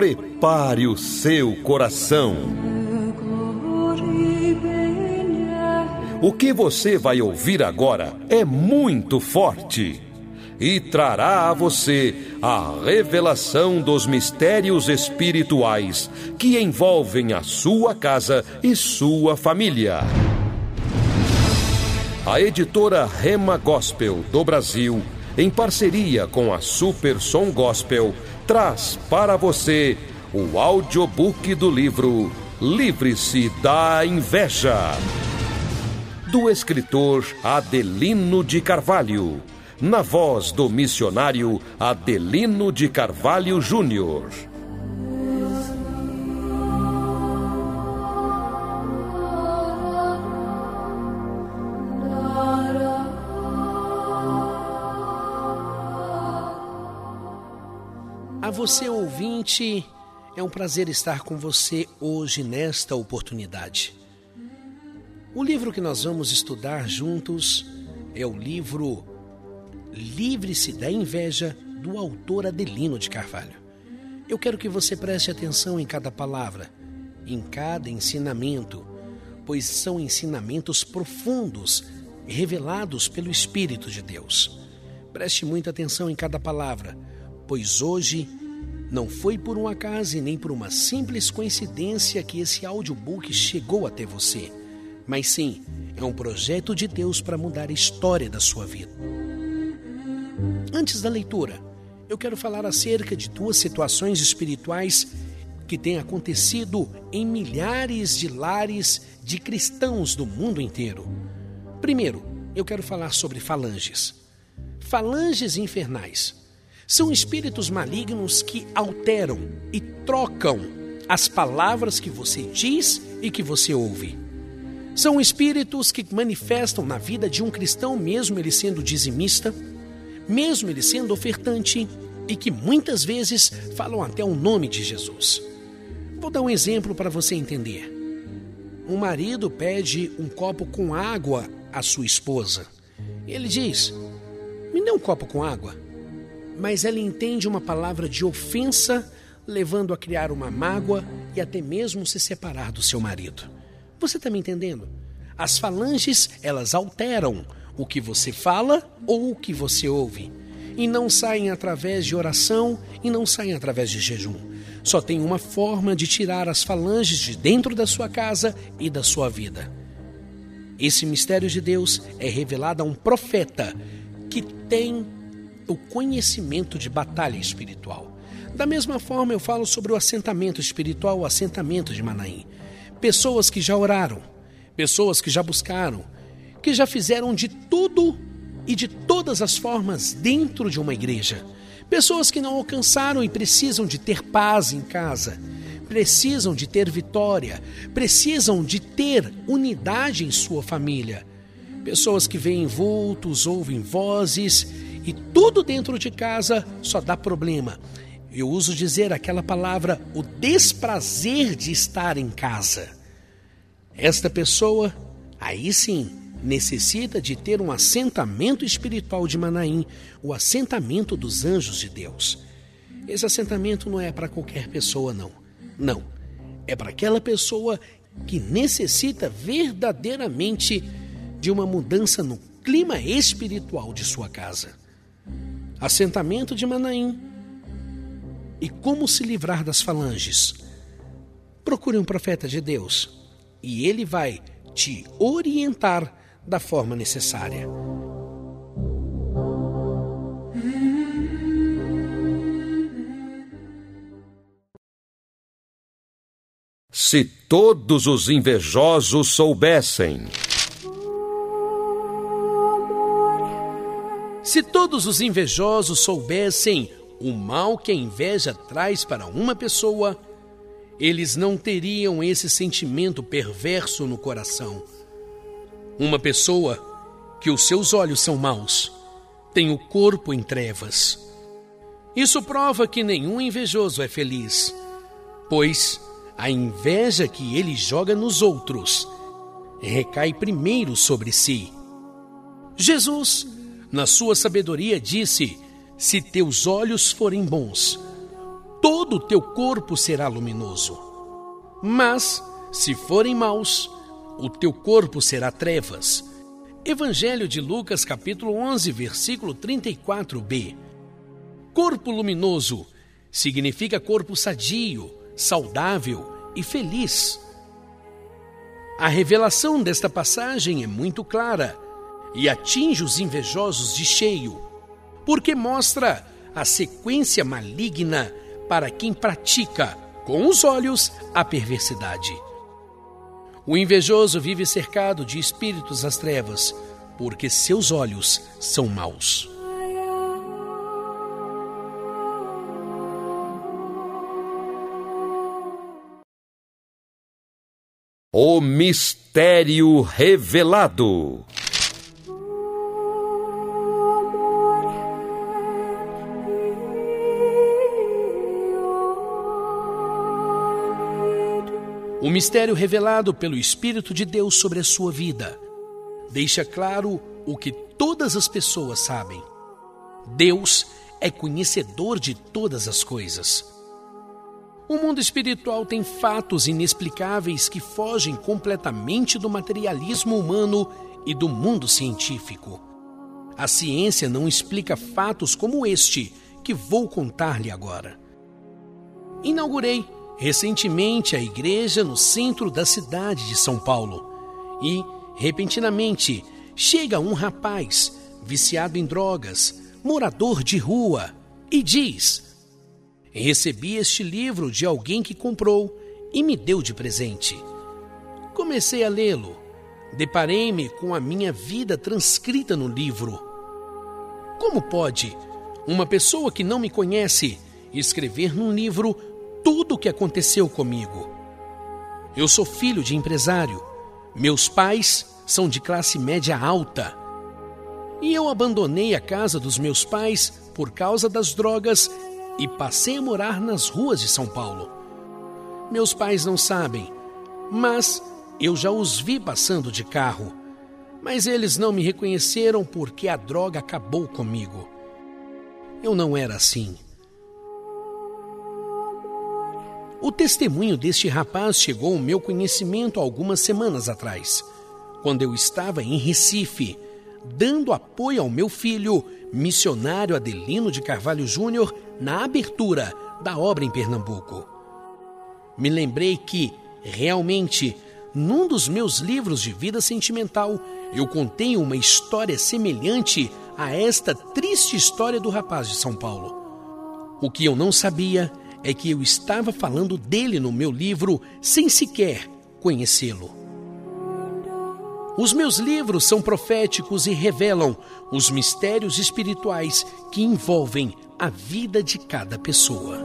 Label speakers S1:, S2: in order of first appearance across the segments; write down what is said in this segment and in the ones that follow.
S1: prepare o seu coração. O que você vai ouvir agora é muito forte e trará a você a revelação dos mistérios espirituais que envolvem a sua casa e sua família. A editora Rema Gospel do Brasil, em parceria com a Super Som Gospel, traz para você o audiobook do livro Livre-se da Inveja. Do escritor Adelino de Carvalho na voz do missionário Adelino de Carvalho Júnior.
S2: Você, ouvinte, é um prazer estar com você hoje nesta oportunidade. O livro que nós vamos estudar juntos é o livro Livre-se da Inveja, do autor Adelino de Carvalho. Eu quero que você preste atenção em cada palavra, em cada ensinamento, pois são ensinamentos profundos revelados pelo Espírito de Deus. Preste muita atenção em cada palavra, pois hoje não foi por um acaso e nem por uma simples coincidência que esse audiobook chegou até você, mas sim é um projeto de Deus para mudar a história da sua vida. Antes da leitura, eu quero falar acerca de duas situações espirituais que têm acontecido em milhares de lares de cristãos do mundo inteiro. Primeiro, eu quero falar sobre falanges. Falanges infernais são espíritos malignos que alteram e trocam as palavras que você diz e que você ouve. São espíritos que manifestam na vida de um cristão, mesmo ele sendo dizimista, mesmo ele sendo ofertante, e que muitas vezes falam até o nome de Jesus. Vou dar um exemplo para você entender. Um marido pede um copo com água à sua esposa. Ele diz: Me dê um copo com água. Mas ela entende uma palavra de ofensa, levando a criar uma mágoa e até mesmo se separar do seu marido. Você está me entendendo? As falanges, elas alteram o que você fala ou o que você ouve. E não saem através de oração e não saem através de jejum. Só tem uma forma de tirar as falanges de dentro da sua casa e da sua vida. Esse mistério de Deus é revelado a um profeta que tem o conhecimento de batalha espiritual. Da mesma forma, eu falo sobre o assentamento espiritual, o assentamento de Manaim. Pessoas que já oraram, pessoas que já buscaram, que já fizeram de tudo e de todas as formas dentro de uma igreja. Pessoas que não alcançaram e precisam de ter paz em casa, precisam de ter vitória, precisam de ter unidade em sua família. Pessoas que veem vultos, ouvem vozes e tudo dentro de casa só dá problema. Eu uso dizer aquela palavra, o desprazer de estar em casa. Esta pessoa, aí sim, necessita de ter um assentamento espiritual de Manaim, o assentamento dos anjos de Deus. Esse assentamento não é para qualquer pessoa, não. Não. É para aquela pessoa que necessita verdadeiramente de uma mudança no clima espiritual de sua casa. Assentamento de Manaim. E como se livrar das falanges? Procure um profeta de Deus e ele vai te orientar da forma necessária.
S1: Se todos os invejosos soubessem.
S2: Se todos os invejosos soubessem o mal que a inveja traz para uma pessoa, eles não teriam esse sentimento perverso no coração uma pessoa que os seus olhos são maus, tem o corpo em trevas. Isso prova que nenhum invejoso é feliz, pois a inveja que ele joga nos outros recai primeiro sobre si. Jesus, na sua sabedoria, disse: Se teus olhos forem bons, todo o teu corpo será luminoso. Mas, se forem maus, o teu corpo será trevas. Evangelho de Lucas, capítulo 11, versículo 34b. Corpo luminoso significa corpo sadio, saudável e feliz. A revelação desta passagem é muito clara e atinge os invejosos de cheio, porque mostra a sequência maligna para quem pratica com os olhos a perversidade. O invejoso vive cercado de espíritos das trevas, porque seus olhos são maus.
S1: O mistério revelado.
S2: O mistério revelado pelo Espírito de Deus sobre a sua vida deixa claro o que todas as pessoas sabem. Deus é conhecedor de todas as coisas. O mundo espiritual tem fatos inexplicáveis que fogem completamente do materialismo humano e do mundo científico. A ciência não explica fatos como este que vou contar-lhe agora. Inaugurei recentemente a igreja no centro da cidade de São Paulo e, repentinamente, chega um rapaz viciado em drogas, morador de rua, e diz: Recebi este livro de alguém que comprou e me deu de presente. Comecei a lê-lo. Deparei-me com a minha vida transcrita no livro. Como pode uma pessoa que não me conhece escrever num livro tudo o que aconteceu comigo. Eu sou filho de empresário. Meus pais são de classe média alta. E eu abandonei a casa dos meus pais por causa das drogas e passei a morar nas ruas de São Paulo. Meus pais não sabem, mas eu já os vi passando de carro. Mas eles não me reconheceram porque a droga acabou comigo. Eu não era assim. O testemunho deste rapaz chegou ao meu conhecimento algumas semanas atrás, quando eu estava em Recife, dando apoio ao meu filho, missionário Adelino de Carvalho Júnior, na abertura da obra em Pernambuco. Me lembrei que, realmente, num dos meus livros de vida sentimental, eu contei uma história semelhante a esta triste história do rapaz de São Paulo. O que eu não sabia é que eu estava falando dele no meu livro sem sequer conhecê-lo. Os meus livros são proféticos e revelam os mistérios espirituais que envolvem a vida de cada pessoa.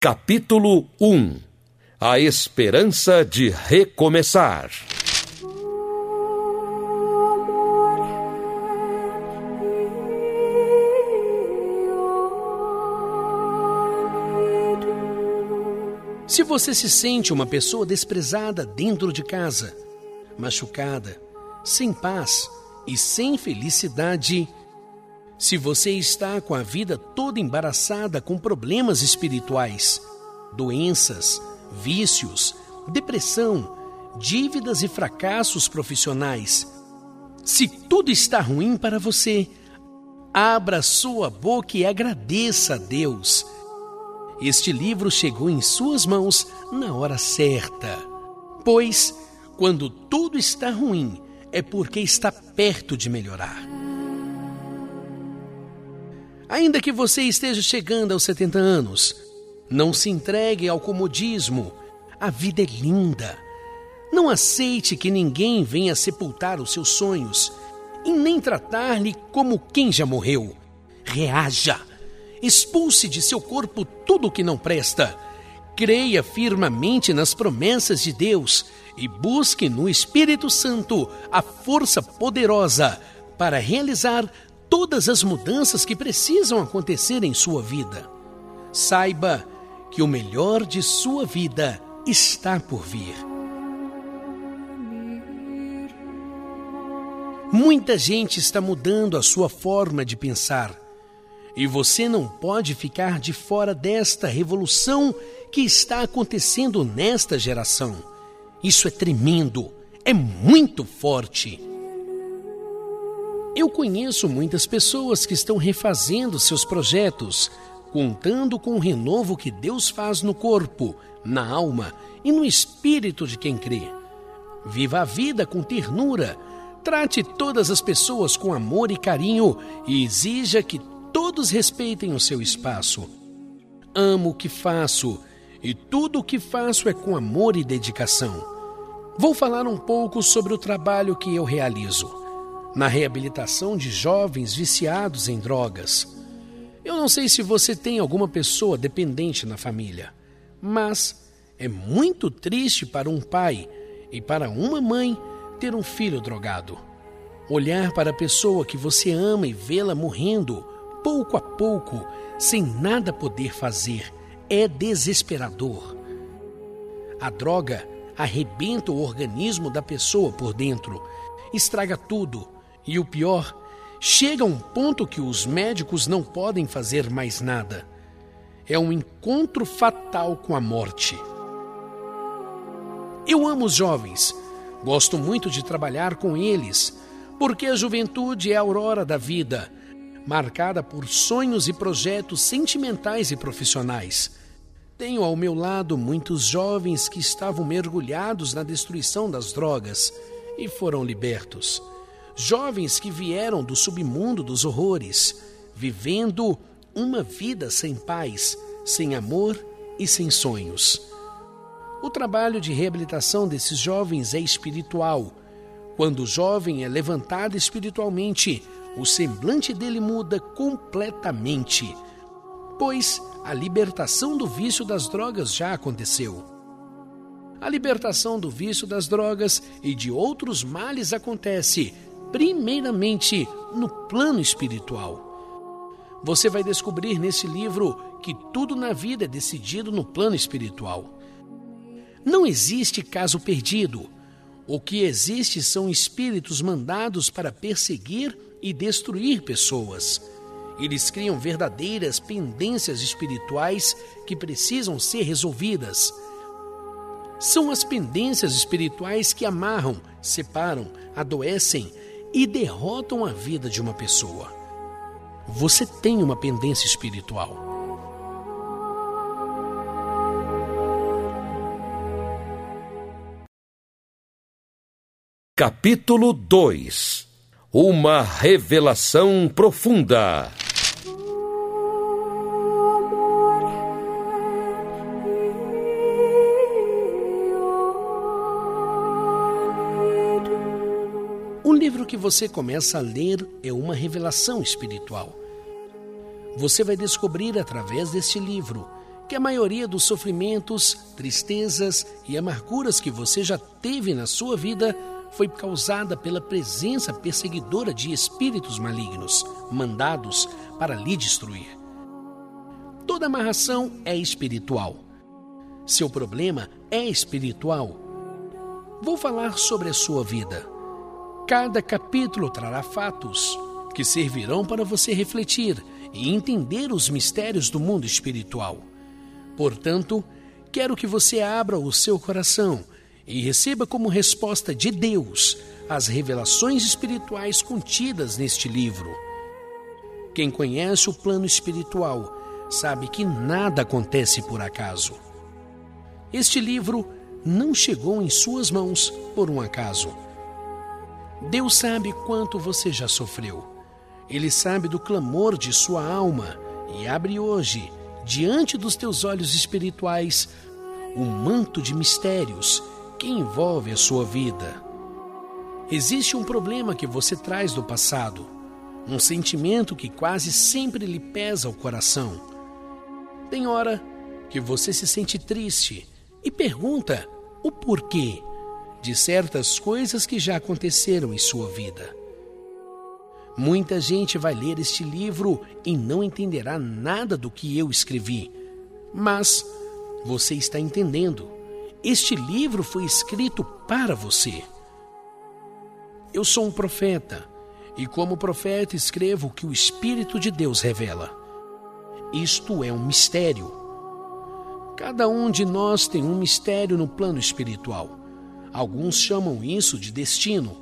S1: Capítulo 1 A esperança de recomeçar.
S2: Se você se sente uma pessoa desprezada dentro de casa, machucada, sem paz e sem felicidade, se você está com a vida toda embaraçada com problemas espirituais, doenças, vícios, depressão, dívidas e fracassos profissionais, se tudo está ruim para você, abra sua boca e agradeça a Deus este livro chegou em suas mãos na hora certa. Pois, quando tudo está ruim, é porque está perto de melhorar. Ainda que você esteja chegando aos 70 anos, não se entregue ao comodismo. A vida é linda. Não aceite que ninguém venha sepultar os seus sonhos e nem tratar-lhe como quem já morreu. Reaja expulse de seu corpo tudo o que não presta. Creia firmemente nas promessas de Deus e busque no Espírito Santo a força poderosa para realizar todas as mudanças que precisam acontecer em sua vida. Saiba que o melhor de sua vida está por vir. Muita gente está mudando a sua forma de pensar. E você não pode ficar de fora desta revolução que está acontecendo nesta geração. Isso é tremendo, é muito forte. Eu conheço muitas pessoas que estão refazendo seus projetos, contando com o renovo que Deus faz no corpo, na alma e no espírito de quem crê. Viva a vida com ternura, trate todas as pessoas com amor e carinho e exija que todos respeitem o seu espaço. Amo o que faço e tudo o que faço é com amor e dedicação. Vou falar um pouco sobre o trabalho que eu realizo na reabilitação de jovens viciados em drogas. Eu não sei se você tem alguma pessoa dependente na família, mas é muito triste para um pai e para uma mãe ter um filho drogado. Olhar para a pessoa que você ama e vê-la morrendo, pouco a pouco, sem nada poder fazer, é desesperador. A droga arrebenta o organismo da pessoa por dentro, estraga tudo e o pior, chega a um ponto que os médicos não podem fazer mais nada. É um encontro fatal com a morte. Eu amo os jovens, gosto muito de trabalhar com eles, porque a juventude é a aurora da vida, marcada por sonhos e projetos sentimentais e profissionais. Tenho ao meu lado muitos jovens que estavam mergulhados na destruição das drogas e foram libertos jovens que vieram do submundo dos horrores, vivendo uma vida sem paz, sem amor e sem sonhos. O trabalho de reabilitação desses jovens é espiritual. Quando o jovem é levantado espiritualmente, o semblante dele muda completamente, pois a libertação do vício das drogas já aconteceu. A libertação do vício das drogas e de outros males acontece primeiramente no plano espiritual. Você vai descobrir nesse livro que tudo na vida é decidido no plano espiritual. Não existe caso perdido. O que existe são espíritos mandados para perseguir e destruir pessoas. Eles criam verdadeiras pendências espirituais que precisam ser resolvidas. São as pendências espirituais que amarram, separam, adoecem e derrotam a vida de uma pessoa. Você tem uma pendência espiritual.
S1: Capítulo 2 Uma revelação profunda.
S2: que você começa a ler é uma revelação espiritual. Você vai descobrir através deste livro que a maioria dos sofrimentos, tristezas e amarguras que você já teve na sua vida foi causada pela presença perseguidora de espíritos malignos, mandados para lhe destruir. Toda amarração é espiritual. Seu problema é espiritual. Vou falar sobre a sua vida Cada capítulo trará fatos que servirão para você refletir e entender os mistérios do mundo espiritual. Portanto, quero que você abra o seu coração e receba como resposta de Deus as revelações espirituais contidas neste livro. Quem conhece o plano espiritual sabe que nada acontece por acaso. Este livro não chegou em suas mãos por um acaso Deus sabe quanto você já sofreu. Ele sabe do clamor de sua alma e abre hoje, diante dos teus olhos espirituais, um manto de mistérios que envolve a sua vida. Existe um problema que você traz do passado, um sentimento que quase sempre lhe pesa o coração. Tem hora que você se sente triste e pergunta o porquê de certas coisas que já aconteceram em sua vida. Muita gente vai ler este livro e não entenderá nada do que eu escrevi, mas você está entendendo. Este livro foi escrito para você. Eu sou um profeta, e como profeta escrevo o que o Espírito de Deus revela. Isto é um mistério. Cada um de nós tem um mistério no plano espiritual. Alguns chamam isso de destino.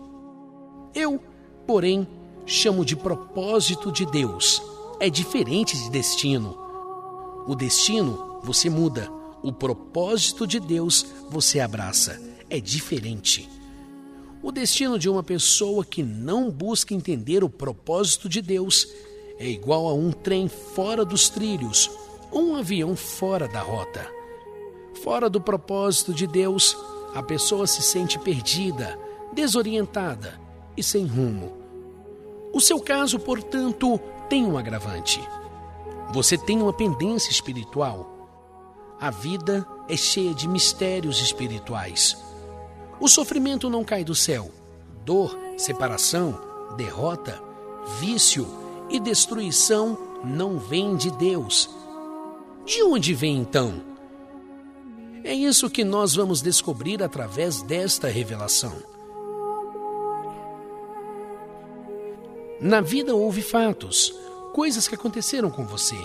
S2: Eu, porém, chamo de propósito de Deus. É diferente de destino. O destino você muda, o propósito de Deus você abraça. É diferente. O destino de uma pessoa que não busca entender o propósito de Deus é igual a um trem fora dos trilhos ou um avião fora da rota. Fora do propósito de Deus, a pessoa se sente perdida, desorientada e sem rumo. O seu caso, portanto, tem um agravante. Você tem uma pendência espiritual. A vida é cheia de mistérios espirituais. O sofrimento não cai do céu. Dor, separação, derrota, vício e destruição não vêm de Deus. De onde vem então? É isso que nós vamos descobrir através desta revelação. Na vida houve fatos, coisas que aconteceram com você,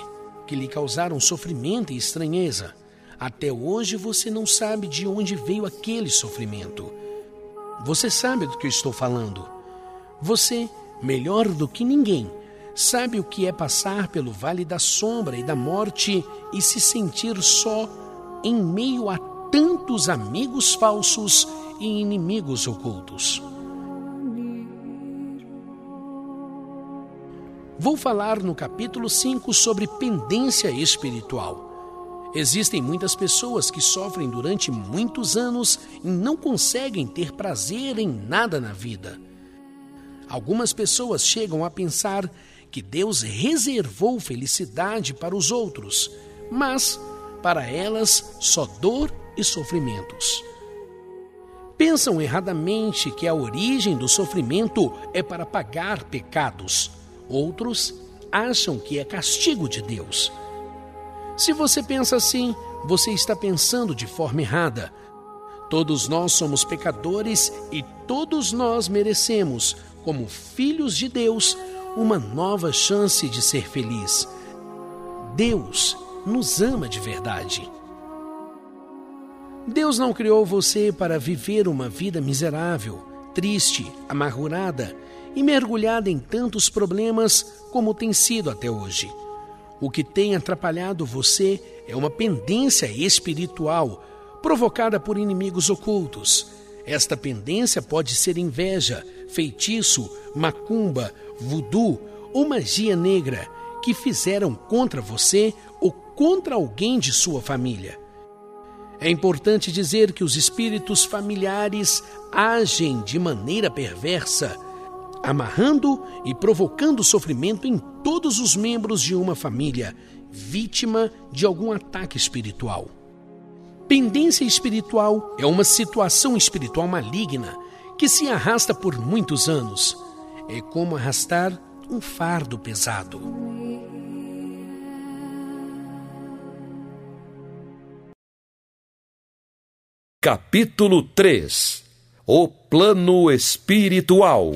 S2: que lhe causaram sofrimento e estranheza. Até hoje você não sabe de onde veio aquele sofrimento. Você sabe do que eu estou falando. Você, melhor do que ninguém, sabe o que é passar pelo vale da sombra e da morte e se sentir só em meio a tantos amigos falsos e inimigos ocultos. Vou falar no capítulo 5 sobre pendência espiritual. Existem muitas pessoas que sofrem durante muitos anos e não conseguem ter prazer em nada na vida. Algumas pessoas chegam a pensar que Deus reservou felicidade para os outros, mas para elas só dor e sofrimentos. Pensam erradamente que a origem do sofrimento é para pagar pecados. Outros acham que é castigo de Deus. Se você pensa assim, você está pensando de forma errada. Todos nós somos pecadores e todos nós merecemos, como filhos de Deus, uma nova chance de ser feliz. Deus nos ama de verdade. Deus não criou você para viver uma vida miserável, triste, amargurada e mergulhada em tantos problemas como tem sido até hoje. O que tem atrapalhado você é uma pendência espiritual provocada por inimigos ocultos. Esta pendência pode ser inveja, feitiço, macumba, voodoo ou magia negra que fizeram contra você ou contra alguém de sua família. É importante dizer que os espíritos familiares agem de maneira perversa amarrando e provocando sofrimento em todos os membros de uma família, vítima de algum ataque espiritual. Pendência espiritual é uma situação espiritual maligna que se arrasta por muitos anos. É como arrastar um fardo pesado.
S1: Capítulo 3 O Plano Espiritual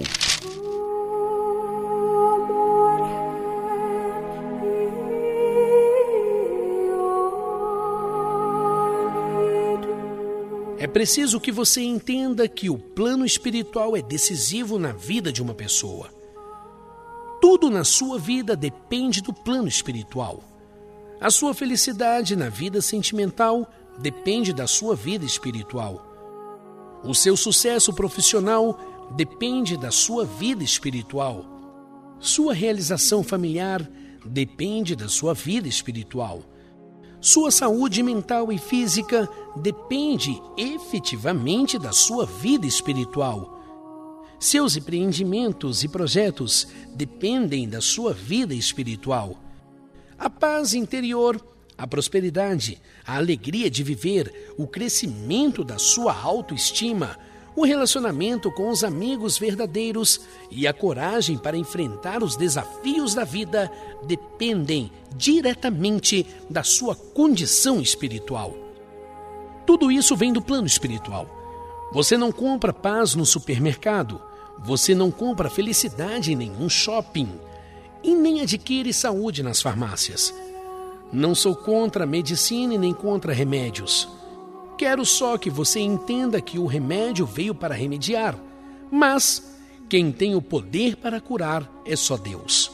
S2: É preciso que você entenda que o plano espiritual é decisivo na vida de uma pessoa. Tudo na sua vida depende do plano espiritual. A sua felicidade na vida sentimental depende da sua vida espiritual. O seu sucesso profissional depende da sua vida espiritual. Sua realização familiar depende da sua vida espiritual. Sua saúde mental e física depende efetivamente da sua vida espiritual. Seus empreendimentos e projetos dependem da sua vida espiritual. A paz interior, a prosperidade, a alegria de viver, o crescimento da sua autoestima, o relacionamento com os amigos verdadeiros e a coragem para enfrentar os desafios da vida dependem diretamente da sua condição espiritual. Tudo isso vem do plano espiritual. Você não compra paz no supermercado, Você não compra felicidade em nenhum shopping e nem adquire saúde nas farmácias. Não sou contra a medicina e nem contra remédios. Quero só que você entenda que o remédio veio para remediar, mas quem tem o poder para curar é só Deus.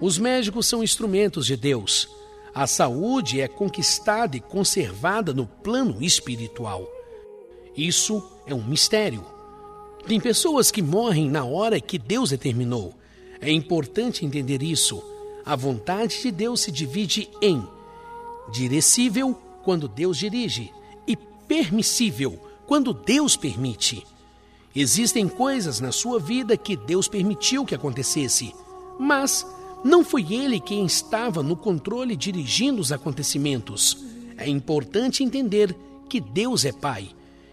S2: Os médicos são instrumentos de Deus. A saúde é conquistada e conservada no plano espiritual. Isso é um mistério. Tem pessoas que morrem na hora que Deus determinou. É importante entender isso. A vontade de Deus se divide em direcível quando Deus dirige e permissível quando Deus permite. Existem coisas na sua vida que Deus permitiu que acontecesse, mas não foi Ele quem estava no controle dirigindo os acontecimentos. É importante entender que Deus é Pai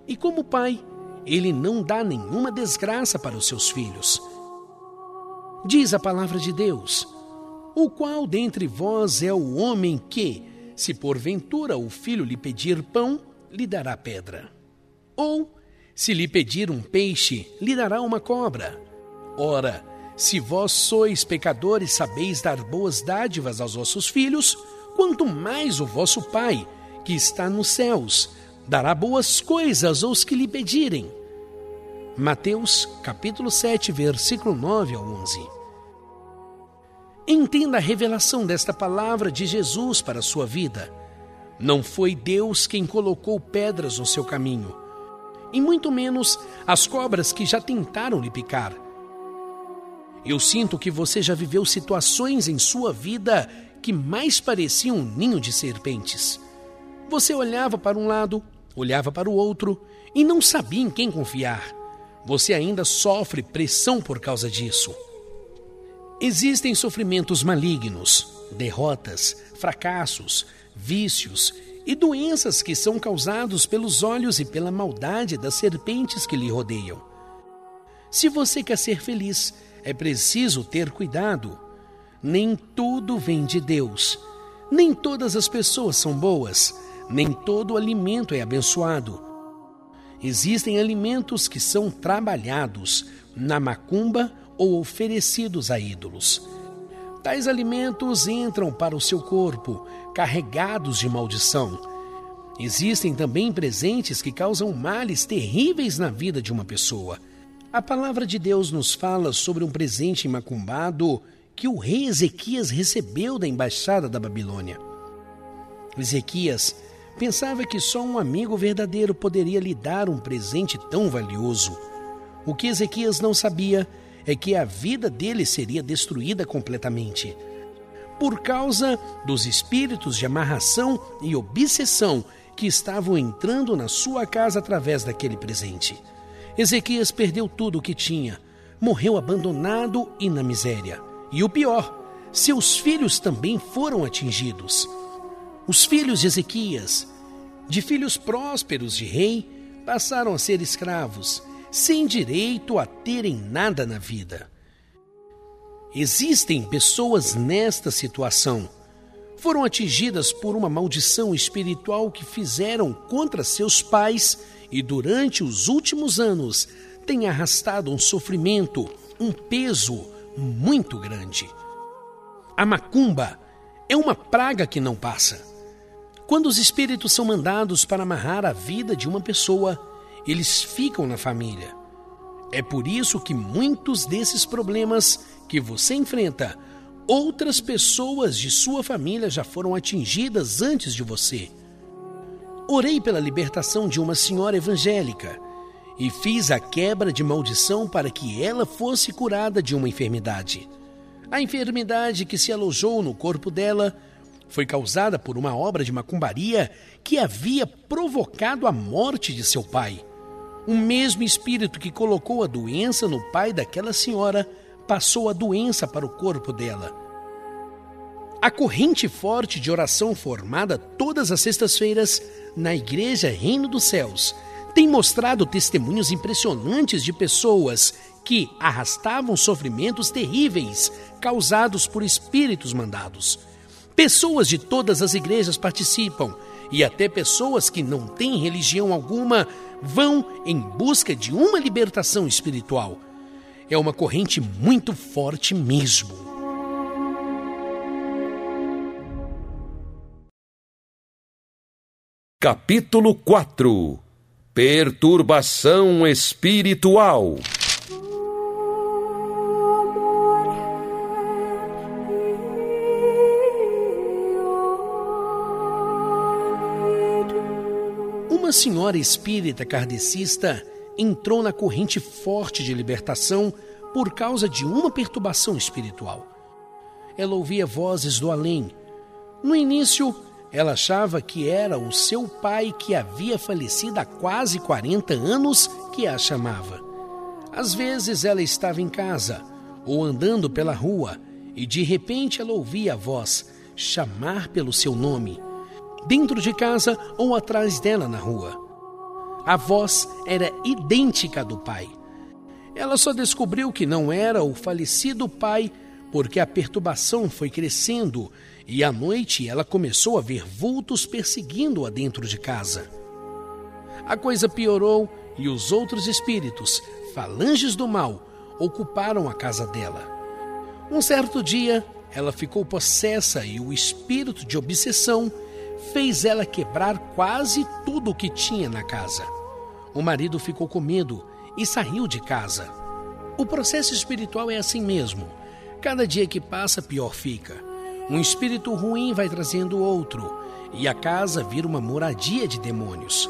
S2: e, como Pai, Ele não dá nenhuma desgraça para os seus filhos. Diz a palavra de Deus: O qual dentre vós é o homem que, se porventura o filho lhe pedir pão, lhe dará pedra? Ou se lhe pedir um peixe, lhe dará uma cobra. Ora, se vós sois pecadores, sabeis dar boas dádivas aos vossos filhos, quanto mais o vosso Pai, que está nos céus, dará boas coisas aos que lhe pedirem. Mateus, capítulo 7, versículo 9 ao 11. Entenda a revelação desta palavra de Jesus para a sua vida. Não foi Deus quem colocou pedras no seu caminho e muito menos as cobras que já tentaram lhe picar. Eu sinto que você já viveu situações em sua vida que mais pareciam um ninho de serpentes. Você olhava para um lado, olhava para o outro e não sabia em quem confiar. Você ainda sofre pressão por causa disso. Existem sofrimentos malignos, derrotas, fracassos, vícios e doenças que são causados pelos olhos e pela maldade das serpentes que lhe rodeiam. Se você quer ser feliz, é preciso ter cuidado. Nem tudo vem de Deus. Nem todas as pessoas são boas. Nem todo alimento é abençoado. Existem alimentos que são trabalhados na macumba ou oferecidos a ídolos. Tais alimentos entram para o seu corpo, carregados de maldição. Existem também presentes que causam males terríveis na vida de uma pessoa. A palavra de Deus nos fala sobre um presente macumbado que o rei Ezequias recebeu da embaixada da Babilônia. Ezequias pensava que só um amigo verdadeiro poderia lhe dar um presente tão valioso. O que Ezequias não sabia é que a vida dele seria destruída completamente por causa dos espíritos de amarração e obsessão que estavam entrando na sua casa através daquele presente. Ezequias perdeu tudo o que tinha, morreu abandonado e na miséria. E o pior, seus filhos também foram atingidos. Os filhos de Ezequias, de filhos prósperos de rei, passaram a ser escravos, sem direito a terem nada na vida. Existem pessoas nesta situação. Foram atingidas por uma maldição espiritual que fizeram contra seus pais e durante os últimos anos têm arrastado um sofrimento, um peso muito grande. A macumba é uma praga que não passa. Quando os espíritos são mandados para amarrar a vida de uma pessoa, eles ficam na família. É por isso que muitos desses problemas que você enfrenta, outras pessoas de sua família já foram atingidas antes de você. Orei pela libertação de uma senhora evangélica e fiz a quebra de maldição para que ela fosse curada de uma enfermidade. A enfermidade que se alojou no corpo dela foi causada por uma obra de macumbaria que havia provocado a morte de seu pai. O mesmo espírito que colocou a doença no pai daquela senhora passou a doença para o corpo dela. A corrente forte de oração formada todas as sextas-feiras na Igreja Reino dos Céus tem mostrado testemunhos impressionantes de pessoas que arrastavam sofrimentos terríveis causados por espíritos mandados. Pessoas de todas as igrejas participam e até pessoas que não têm religião alguma vão em busca de uma libertação espiritual. É uma corrente muito forte mesmo.
S1: Capítulo 4 Perturbação espiritual
S2: Uma senhora espírita kardecista entrou na corrente forte de libertação por causa de uma perturbação espiritual. Ela ouvia vozes do além. No início, ela achava que era o seu pai que havia falecido há quase 40 anos que a chamava. Às vezes ela estava em casa ou andando pela rua e de repente ela ouvia a voz chamar pelo seu nome dentro de casa ou atrás dela na rua. A voz era idêntica à do pai. Ela só descobriu que não era o falecido pai porque a perturbação foi crescendo e à noite ela começou a ver vultos perseguindo-a dentro de casa. A coisa piorou e os outros espíritos, falanges do mal, ocuparam a casa dela. Um certo dia, ela ficou possessa e o espírito de obsessão fez ela quebrar quase tudo o que tinha na casa. O marido ficou com medo e saiu de casa. O processo espiritual é assim mesmo. Cada dia que passa, pior fica. Um espírito ruim vai trazendo outro, e a casa vira uma moradia de demônios.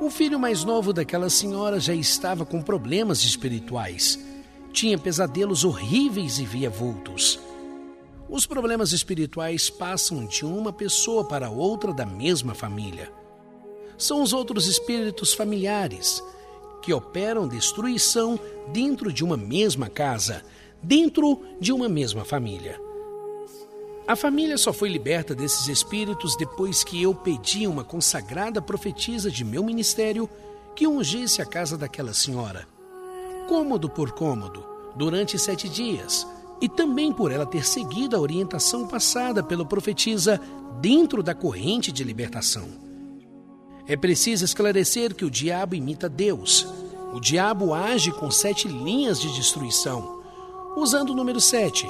S2: O filho mais novo daquela senhora já estava com problemas espirituais. Tinha pesadelos horríveis e via vultos. Os problemas espirituais passam de uma pessoa para outra da mesma família. São os outros espíritos familiares que operam destruição dentro de uma mesma casa, dentro de uma mesma família. A família só foi liberta desses espíritos depois que eu pedi uma consagrada profetisa de meu ministério que ungisse a casa daquela senhora. Cômodo por cômodo, durante sete dias, e também por ela ter seguido a orientação passada pelo profetisa dentro da corrente de libertação. É preciso esclarecer que o diabo imita Deus. O diabo age com sete linhas de destruição, usando o número sete,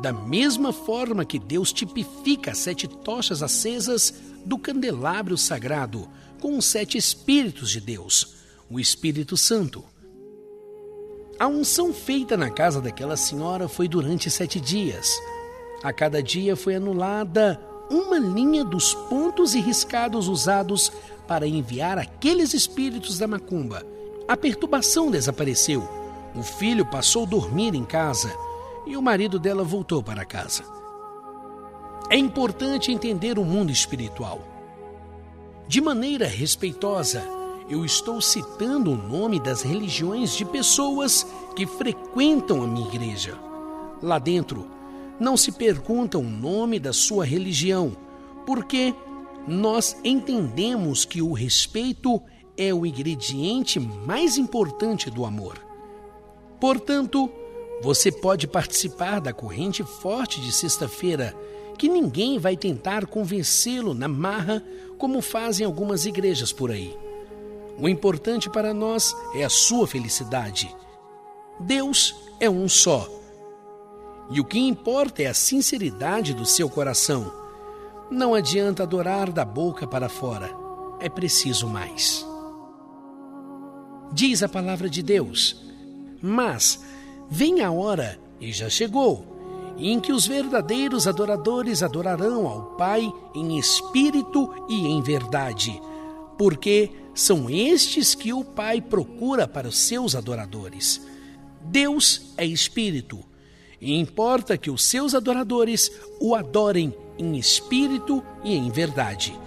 S2: da mesma forma que Deus tipifica sete tochas acesas do candelabro sagrado com os sete Espíritos de Deus, o Espírito Santo. A unção feita na casa daquela senhora foi durante sete dias. A cada dia foi anulada uma linha dos pontos e riscados usados para enviar aqueles espíritos da macumba. A perturbação desapareceu. O filho passou a dormir em casa e o marido dela voltou para casa. É importante entender o mundo espiritual. De maneira respeitosa, eu estou citando o nome das religiões de pessoas que frequentam a minha igreja. Lá dentro, não se pergunta o nome da sua religião, porque nós entendemos que o respeito é o ingrediente mais importante do amor. Portanto, você pode participar da corrente forte de sexta-feira, que ninguém vai tentar convencê-lo na marra, como fazem algumas igrejas por aí. O importante para nós é a sua felicidade. Deus é um só. E o que importa é a sinceridade do seu coração. Não adianta adorar da boca para fora, é preciso mais. Diz a palavra de Deus: Mas vem a hora, e já chegou, em que os verdadeiros adoradores adorarão ao Pai em espírito e em verdade, porque são estes que o Pai procura para os seus adoradores. Deus é espírito, e importa que os seus adoradores o adorem em espírito e em verdade.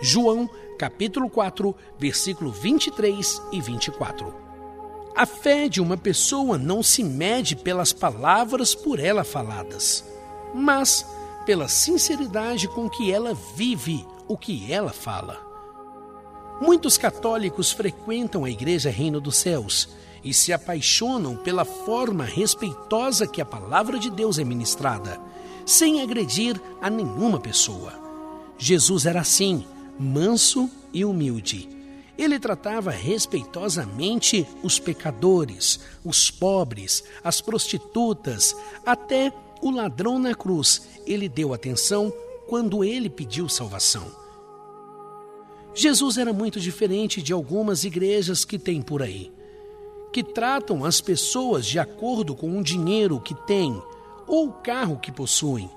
S2: João, capítulo 4, versículo 23 e 24. A fé de uma pessoa não se mede pelas palavras por ela faladas, mas pela sinceridade com que ela vive o que ela fala. Muitos católicos frequentam a Igreja Reino dos Céus e se apaixonam pela forma respeitosa que a palavra de Deus é ministrada, sem agredir a nenhuma pessoa. Jesus era assim, manso e humilde. Ele tratava respeitosamente os pecadores, os pobres, as prostitutas, até o ladrão na cruz. Ele deu atenção quando ele pediu salvação. Jesus era muito diferente de algumas igrejas que tem por aí, que tratam as pessoas de acordo com o dinheiro que têm ou o carro que possuem.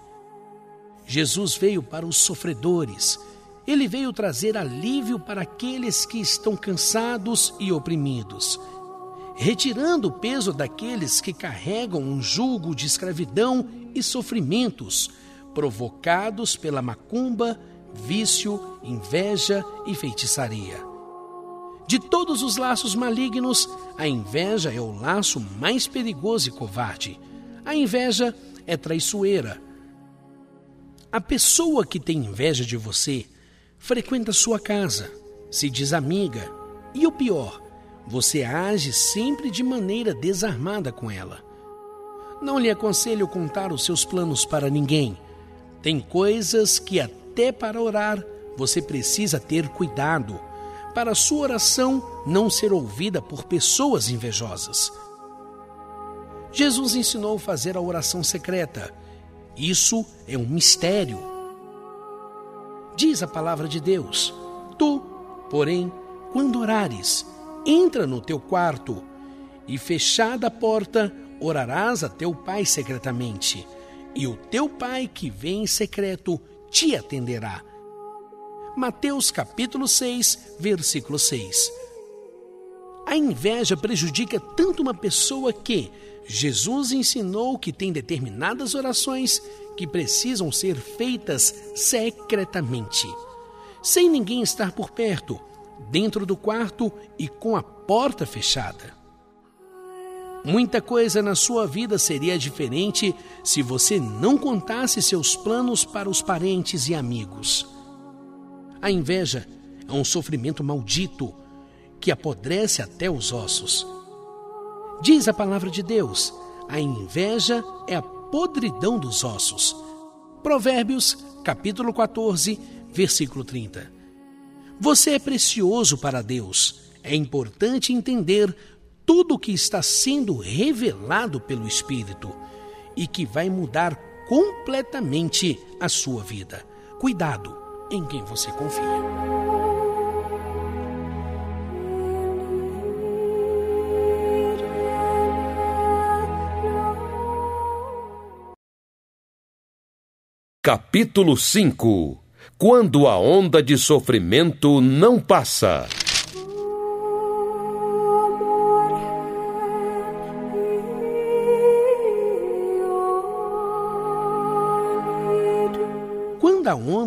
S2: Jesus veio para os sofredores. Ele veio trazer alívio para aqueles que estão cansados e oprimidos, retirando o peso daqueles que carregam um jugo de escravidão e sofrimentos provocados pela macumba, vício, inveja e feitiçaria. De todos os laços malignos, a inveja é o laço mais perigoso e covarde. A inveja é traiçoeira. A pessoa que tem inveja de você frequenta sua casa, se diz amiga e o pior, você age sempre de maneira desarmada com ela. Não lhe aconselho contar os seus planos para ninguém. Tem coisas que até até para orar, você precisa ter cuidado para sua oração não ser ouvida por pessoas invejosas. Jesus ensinou a fazer a oração secreta. Isso é um mistério. Diz a palavra de Deus: Tu, porém, quando orares, entra no teu quarto e, fechada a porta, orarás a teu pai secretamente. E o teu pai que vem em secreto te atenderá. Mateus capítulo 6, versículo 6. A inveja prejudica tanto uma pessoa que Jesus ensinou que tem determinadas orações que precisam ser feitas secretamente, sem ninguém estar por perto, dentro do quarto e com a porta fechada. Muita coisa na sua vida seria diferente se você não contasse seus planos para os parentes e amigos. A inveja é um sofrimento maldito que apodrece até os ossos. Diz a palavra de Deus: a inveja é a podridão dos ossos. Provérbios, capítulo 14, versículo 30. Você é precioso para Deus. É importante entender tudo que está sendo revelado pelo Espírito e que vai mudar completamente a sua vida. Cuidado em quem você confia.
S1: Capítulo 5 Quando a onda de sofrimento não passa.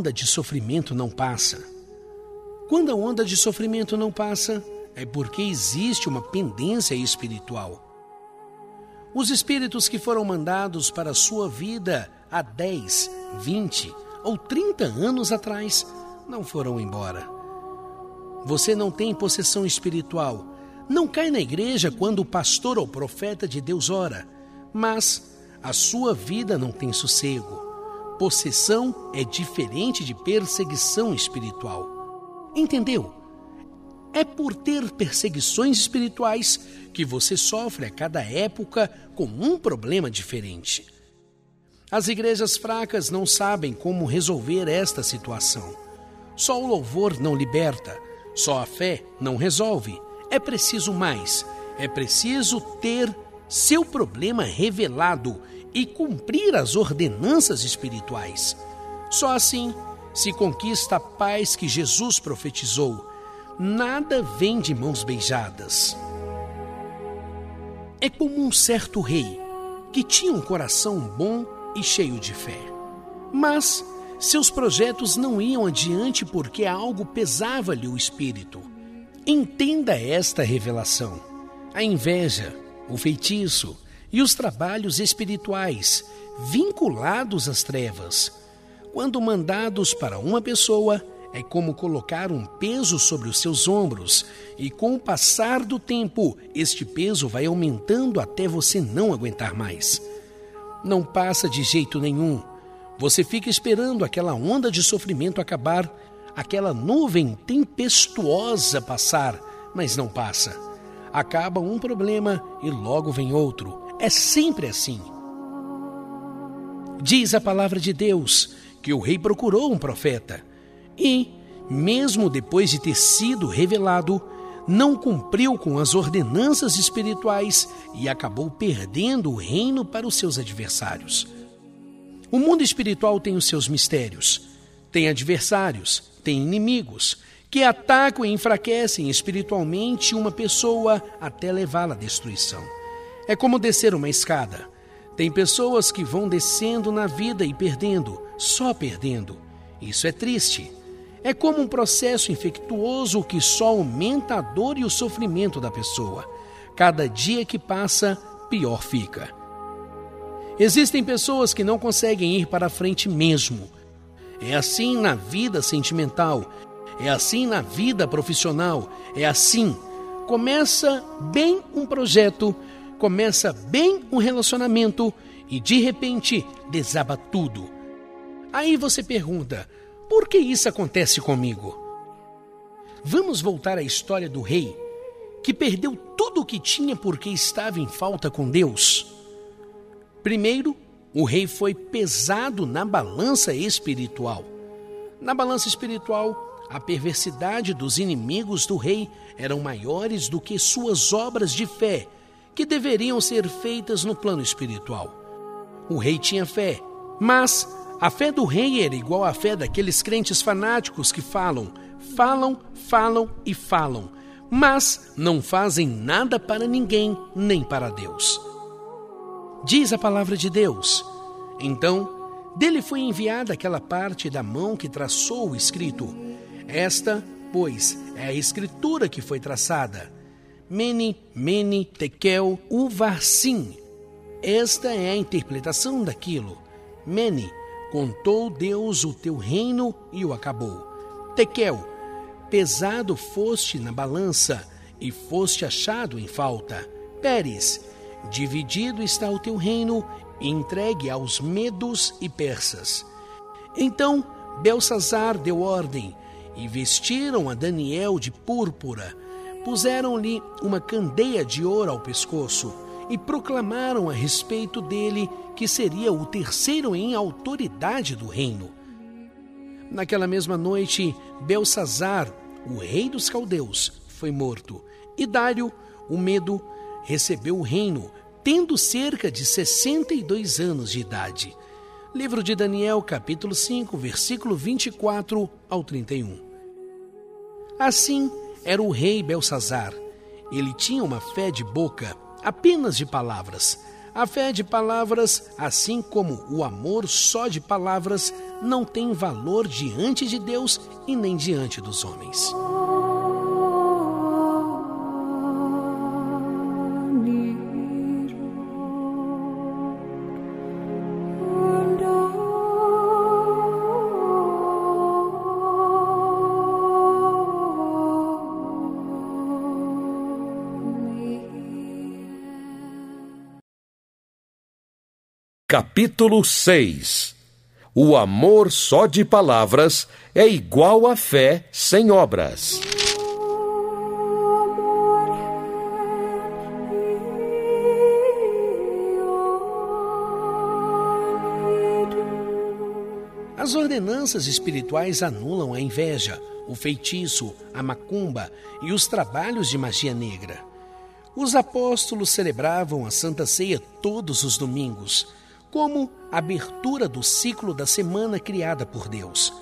S2: Onda de sofrimento não passa? Quando a onda de sofrimento não passa, é porque existe uma pendência espiritual. Os espíritos que foram mandados para a sua vida há 10, 20 ou 30 anos atrás não foram embora. Você não tem possessão espiritual. Não cai na igreja quando o pastor ou profeta de Deus ora, mas a sua vida não tem sossego. Possessão é diferente de perseguição espiritual. Entendeu? É por ter perseguições espirituais que você sofre a cada época com um problema diferente. As igrejas fracas não sabem como resolver esta situação. Só o louvor não liberta, só a fé não resolve. É preciso mais, é preciso ter seu problema revelado e cumprir as ordenanças espirituais. Só assim se conquista a paz que Jesus profetizou. Nada vem de mãos beijadas. É como um certo rei que tinha um coração bom e cheio de fé. Mas seus projetos não iam adiante porque algo pesava-lhe o espírito. Entenda esta revelação. A inveja, o feitiço, e os trabalhos espirituais vinculados às trevas. Quando mandados para uma pessoa, é como colocar um peso sobre os seus ombros, e com o passar do tempo, este peso vai aumentando até você não aguentar mais. Não passa de jeito nenhum. Você fica esperando aquela onda de sofrimento acabar, aquela nuvem tempestuosa passar, mas não passa. Acaba um problema e logo vem outro. É sempre assim. Diz a palavra de Deus que o rei procurou um profeta e, mesmo depois de ter sido revelado, não cumpriu com as ordenanças espirituais e acabou perdendo o reino para os seus adversários. O mundo espiritual tem os seus mistérios, tem adversários, tem inimigos que atacam e enfraquecem espiritualmente uma pessoa até levá-la à destruição. É como descer uma escada. Tem pessoas que vão descendo na vida e perdendo, só perdendo. Isso é triste. É como um processo infectuoso que só aumenta a dor e o sofrimento da pessoa. Cada dia que passa, pior fica. Existem pessoas que não conseguem ir para frente mesmo. É assim na vida sentimental, é assim na vida profissional, é assim. Começa bem um projeto, começa bem um relacionamento e de repente desaba tudo. Aí você pergunta: por que isso acontece comigo? Vamos voltar à história do rei que perdeu tudo o que tinha porque estava em falta com Deus. Primeiro, o rei foi pesado na balança espiritual. Na balança espiritual, a perversidade dos inimigos do rei eram maiores do que suas obras de fé, que deveriam ser feitas no plano espiritual. O rei tinha fé, mas a fé do rei era igual à fé daqueles crentes fanáticos que falam, falam, falam e falam, mas não fazem nada para ninguém nem para Deus. Diz a palavra de Deus. Então, dele foi enviada aquela parte da mão que traçou o escrito. Esta, pois, é a escritura que foi traçada. Mene, mene, tekel, uvarsim. Esta é a interpretação daquilo. Mene, Contou Deus o teu reino e o acabou. Tekel, pesado foste na balança e foste achado em falta. Pérez, dividido está o teu reino entregue aos medos e persas. Então Belsazar deu ordem e vestiram a Daniel de púrpura, puseram-lhe uma candeia de ouro ao pescoço e proclamaram a respeito dele que seria o terceiro em autoridade do reino. Naquela mesma noite, Belsazar, o rei dos caldeus, foi morto, e Dário, o medo, recebeu o reino, tendo cerca de 62 anos de idade. Livro de Daniel, capítulo 5, versículo 24 ao 31. Assim era o rei Belsazar. Ele tinha uma fé de boca, apenas de palavras. A fé de palavras, assim como o amor só de palavras, não tem valor diante de Deus e nem diante dos homens.
S1: Capítulo 6 O amor só de palavras é igual à fé sem obras.
S2: As ordenanças espirituais anulam a inveja, o feitiço, a macumba e os trabalhos de magia negra. Os apóstolos celebravam a Santa Ceia todos os domingos como abertura do ciclo da semana criada por Deus.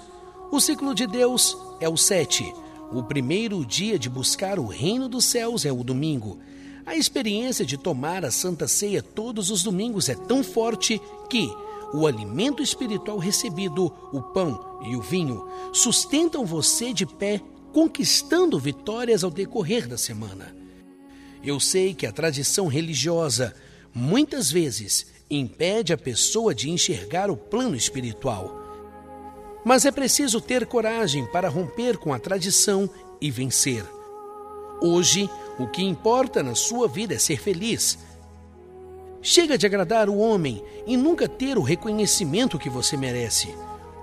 S2: O ciclo de Deus é o sete. O primeiro dia de buscar o reino dos céus é o domingo. A experiência de tomar a Santa Ceia todos os domingos é tão forte que o alimento espiritual recebido, o pão e o vinho, sustentam você de pé, conquistando vitórias ao decorrer da semana. Eu sei que a tradição religiosa muitas vezes impede a pessoa de enxergar o plano espiritual. Mas é preciso ter coragem para romper com a tradição e vencer. Hoje, o que importa na sua vida é ser feliz. Chega de agradar o homem e nunca ter o reconhecimento que você merece.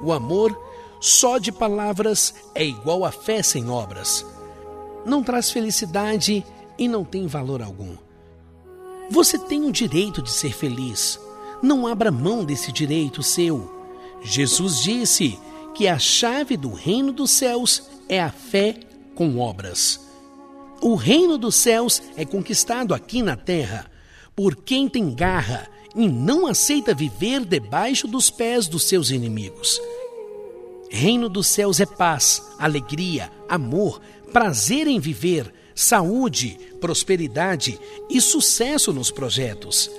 S2: O amor, só de palavras, é igual a fé sem obras. Não traz felicidade e não tem valor algum. Você tem o direito de ser feliz. Não abra mão desse direito seu. Jesus disse que a chave do reino dos céus é a fé com obras. O reino dos céus é conquistado aqui na terra por quem tem garra e não aceita viver debaixo dos pés dos seus inimigos. Reino dos céus é paz, alegria, amor, prazer em viver, saúde, prosperidade e sucesso nos projetos.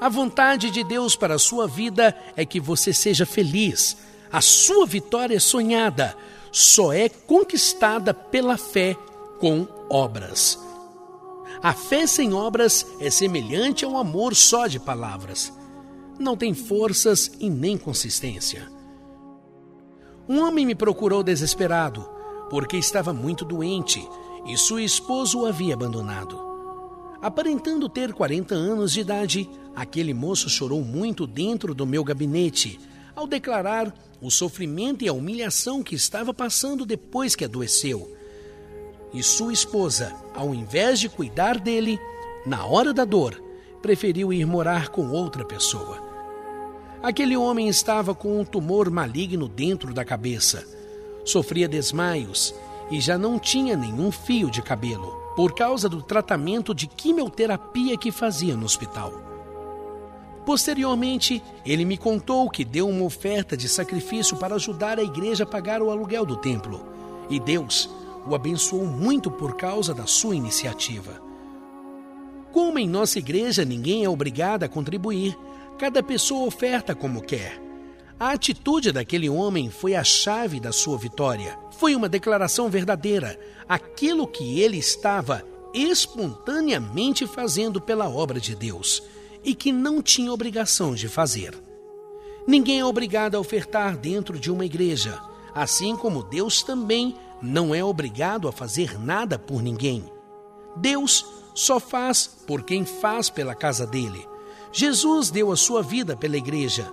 S2: A vontade de Deus para a sua vida é que você seja feliz. A sua vitória sonhada só é conquistada pela fé com obras. A fé sem obras é semelhante ao amor só de palavras. Não tem forças e nem consistência. Um homem me procurou desesperado, porque estava muito doente e sua esposa o havia abandonado. Aparentando ter 40 anos de idade, aquele moço chorou muito dentro do meu gabinete ao declarar o sofrimento e a humilhação que estava passando depois que adoeceu e sua esposa, ao invés de cuidar dele, na hora da dor, preferiu ir morar com outra pessoa. Aquele homem estava com um tumor maligno dentro da cabeça. Sofria desmaios e já não tinha nenhum fio de cabelo, por causa do tratamento de quimioterapia que fazia no hospital. Posteriormente, ele me contou que deu uma oferta de sacrifício para ajudar a igreja a pagar o aluguel do templo. E Deus o abençoou muito por causa da sua iniciativa. Como em nossa igreja ninguém é obrigado a contribuir, cada pessoa oferta como quer. A atitude daquele homem foi a chave da sua vitória. Foi uma declaração verdadeira, aquilo que ele estava espontaneamente fazendo pela obra de Deus e que não tinha obrigação de fazer. Ninguém é obrigado a ofertar dentro de uma igreja, assim como Deus também não é obrigado a fazer nada por ninguém. Deus só faz por quem faz pela casa dele. Jesus deu a sua vida pela igreja.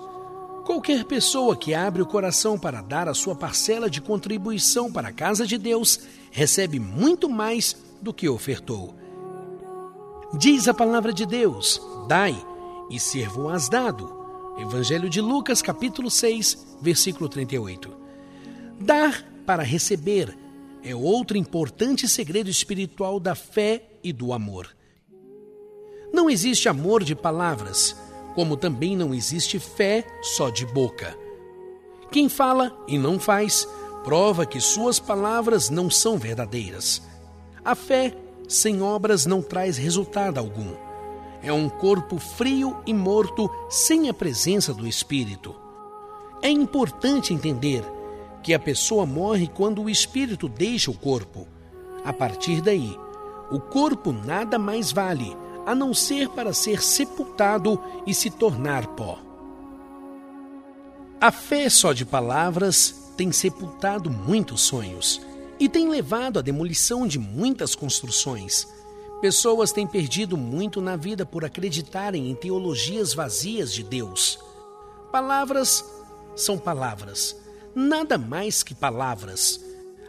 S2: Qualquer pessoa que abre o coração para dar a sua parcela de contribuição para a casa de Deus recebe muito mais do que ofertou. Diz a palavra de Deus: Dai e servo-as dado. Evangelho de Lucas, capítulo 6, versículo 38. Dar para receber é outro importante segredo espiritual da fé e do amor. Não existe amor de palavras, como também não existe fé só de boca. Quem fala e não faz, prova que suas palavras não são verdadeiras. A fé sem obras não traz resultado algum. É um corpo frio e morto sem a presença do Espírito. É importante entender que a pessoa morre quando o espírito deixa o corpo. A partir daí, o corpo nada mais vale a não ser para ser sepultado e se tornar pó. A fé só de palavras tem sepultado muitos sonhos e tem levado à demolição de muitas construções. Pessoas têm perdido muito na vida por acreditarem em teologias vazias de Deus. Palavras são palavras nada mais que palavras.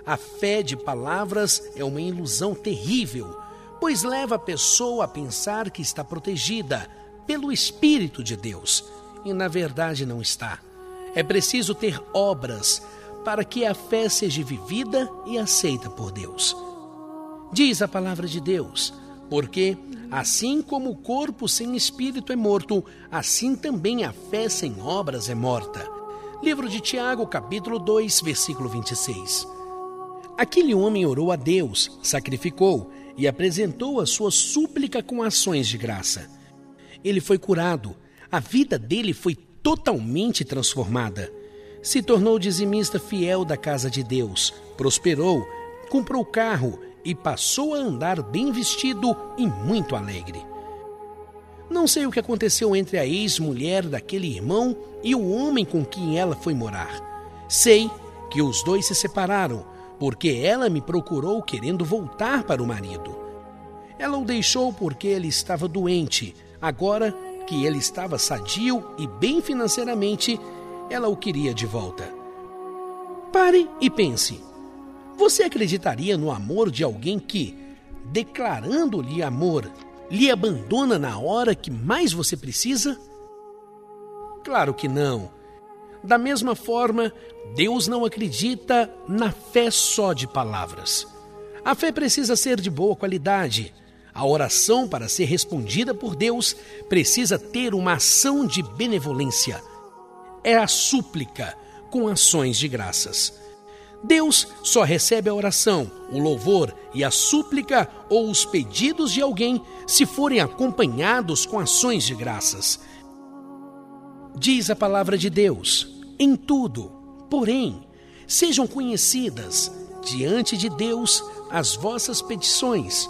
S2: A fé de palavras é uma ilusão terrível, pois leva a pessoa a pensar que está protegida pelo Espírito de Deus, e na verdade não está. É preciso ter obras para que a fé seja vivida e aceita por Deus. Diz a palavra de Deus, porque assim como o corpo sem espírito é morto, assim também a fé sem obras é morta. Livro de Tiago, capítulo 2, versículo 26. Aquele homem orou a Deus, sacrificou e apresentou a sua súplica com ações de graça. Ele foi curado, a vida dele foi totalmente transformada. Se tornou dizimista fiel da casa de Deus, prosperou, comprou carro e passou a andar bem vestido e muito alegre. Não sei o que aconteceu entre a ex-mulher daquele irmão e o homem com quem ela foi morar. Sei que os dois se separaram porque ela me procurou querendo voltar para o marido. Ela o deixou porque ele estava doente. Agora que ele estava sadio e bem financeiramente, ela o queria de volta. Pare e pense. Você acreditaria no amor de alguém que, declarando-lhe amor, lhe abandona na hora que mais você precisa? Claro que não. Da mesma forma, Deus não acredita na fé só de palavras. A fé precisa ser de boa qualidade. A oração, para ser respondida por Deus, precisa ter uma ação de benevolência. É a súplica com ações de graças. Deus só recebe a oração, o louvor e a súplica ou os pedidos de alguém se forem acompanhados com ações de graças. Diz a palavra de Deus: em tudo, porém, sejam conhecidas diante de Deus as vossas petições,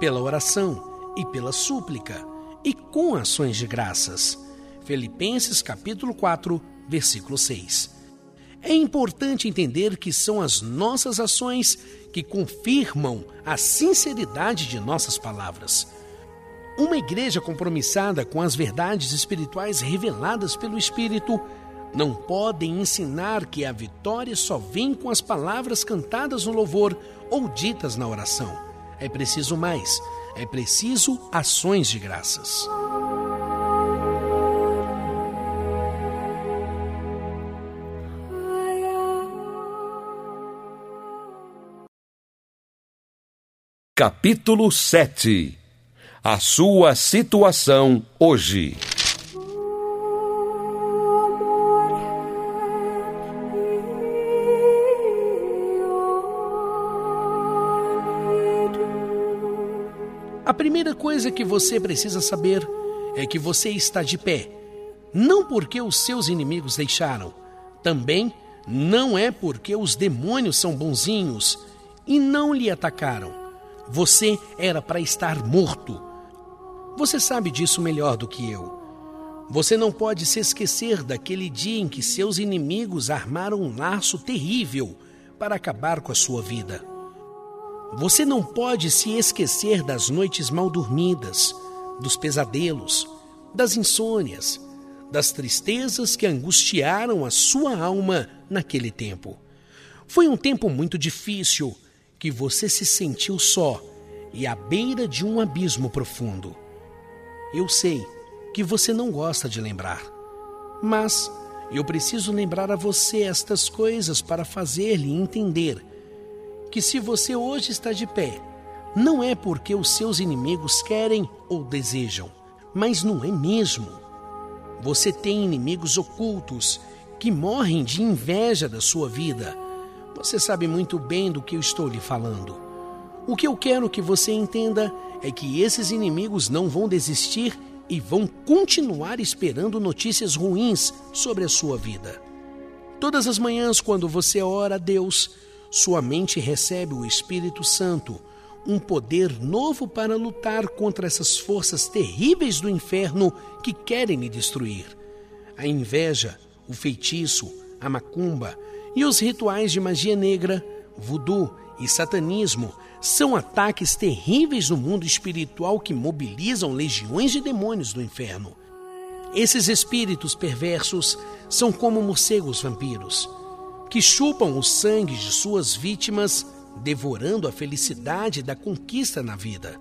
S2: pela oração e pela súplica, e com ações de graças. Filipenses capítulo 4, versículo 6. É importante entender que são as nossas ações que confirmam a sinceridade de nossas palavras. Uma igreja compromissada com as verdades espirituais reveladas pelo Espírito não pode ensinar que a vitória só vem com as palavras cantadas no louvor ou ditas na oração. É preciso mais, é preciso ações de graças.
S1: Capítulo 7 A sua situação hoje.
S2: A primeira coisa que você precisa saber é que você está de pé, não porque os seus inimigos deixaram, também não é porque os demônios são bonzinhos e não lhe atacaram você era para estar morto. Você sabe disso melhor do que eu. Você não pode se esquecer daquele dia em que seus inimigos armaram um laço terrível para acabar com a sua vida. Você não pode se esquecer das noites mal dormidas, dos pesadelos, das insônias, das tristezas que angustiaram a sua alma naquele tempo. Foi um tempo muito difícil que você se sentiu só e à beira de um abismo profundo. Eu sei que você não gosta de lembrar, mas eu preciso lembrar a você estas coisas para fazer-lhe entender que se você hoje está de pé, não é porque os seus inimigos querem ou desejam, mas não é mesmo. Você tem inimigos ocultos que morrem de inveja da sua vida você sabe muito bem do que eu estou lhe falando. O que eu quero que você entenda é que esses inimigos não vão desistir e vão continuar esperando notícias ruins sobre a sua vida. Todas as manhãs, quando você ora a Deus, sua mente recebe o Espírito Santo, um poder novo para lutar contra essas forças terríveis do inferno que querem me destruir. A inveja, o feitiço, a macumba, e os rituais de magia negra, voodoo e satanismo são ataques terríveis no mundo espiritual que mobilizam legiões de demônios do inferno. Esses espíritos perversos são como morcegos vampiros, que chupam o sangue de suas vítimas, devorando a felicidade da conquista na vida.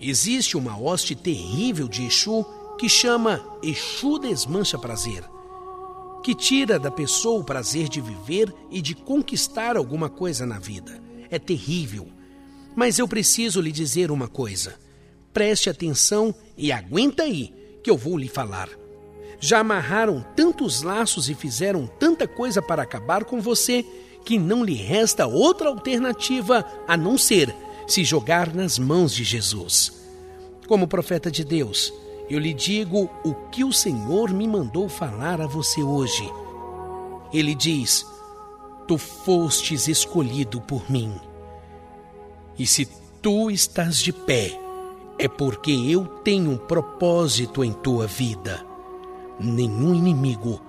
S2: Existe uma hoste terrível de Exu que chama Exu Desmancha Prazer que tira da pessoa o prazer de viver e de conquistar alguma coisa na vida. É terrível. Mas eu preciso lhe dizer uma coisa. Preste atenção e aguenta aí, que eu vou lhe falar. Já amarraram tantos laços e fizeram tanta coisa para acabar com você que não lhe resta outra alternativa a não ser se jogar nas mãos de Jesus. Como profeta de Deus, eu lhe digo o que o Senhor me mandou falar a você hoje. Ele diz: Tu fostes escolhido por mim. E se tu estás de pé, é porque eu tenho um propósito em tua vida. Nenhum inimigo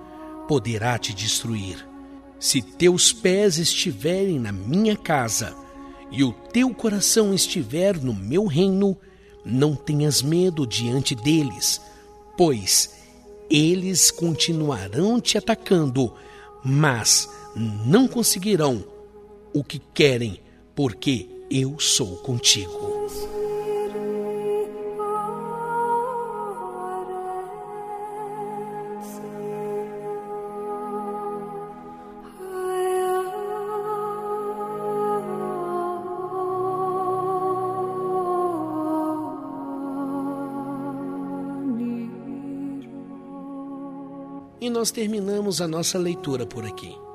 S2: poderá te destruir. Se teus pés estiverem na minha casa e o teu coração estiver no meu reino, não tenhas medo diante deles, pois eles continuarão te atacando, mas não conseguirão o que querem, porque eu sou contigo. E nós terminamos a nossa leitura por aqui.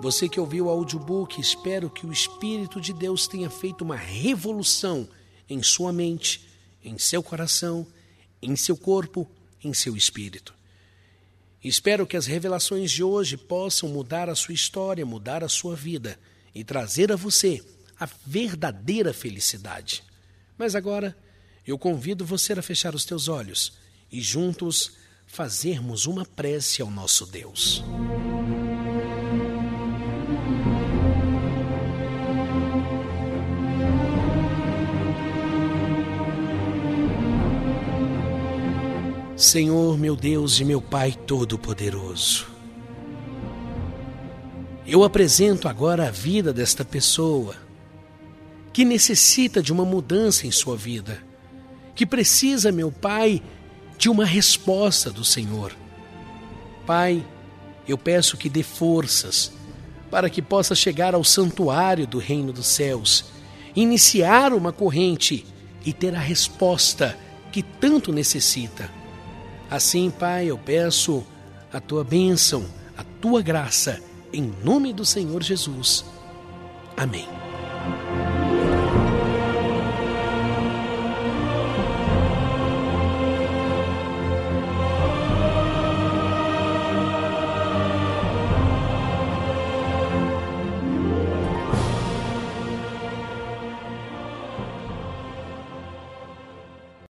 S2: Você que ouviu o audiobook, espero que o Espírito de Deus tenha feito uma revolução em sua mente, em seu coração, em seu corpo, em seu espírito. Espero que as revelações de hoje possam mudar a sua história, mudar a sua vida e trazer a você a verdadeira felicidade. Mas agora eu convido você a fechar os teus olhos e juntos fazermos uma prece ao nosso Deus. Senhor, meu Deus e meu Pai Todo-Poderoso, eu apresento agora a vida desta pessoa que necessita de uma mudança em sua vida, que precisa, meu Pai, de uma resposta do Senhor. Pai, eu peço que dê forças para que possa chegar ao santuário do Reino dos Céus, iniciar uma corrente e ter a resposta que tanto necessita. Assim, Pai, eu peço a tua bênção, a tua graça, em nome do Senhor Jesus. Amém.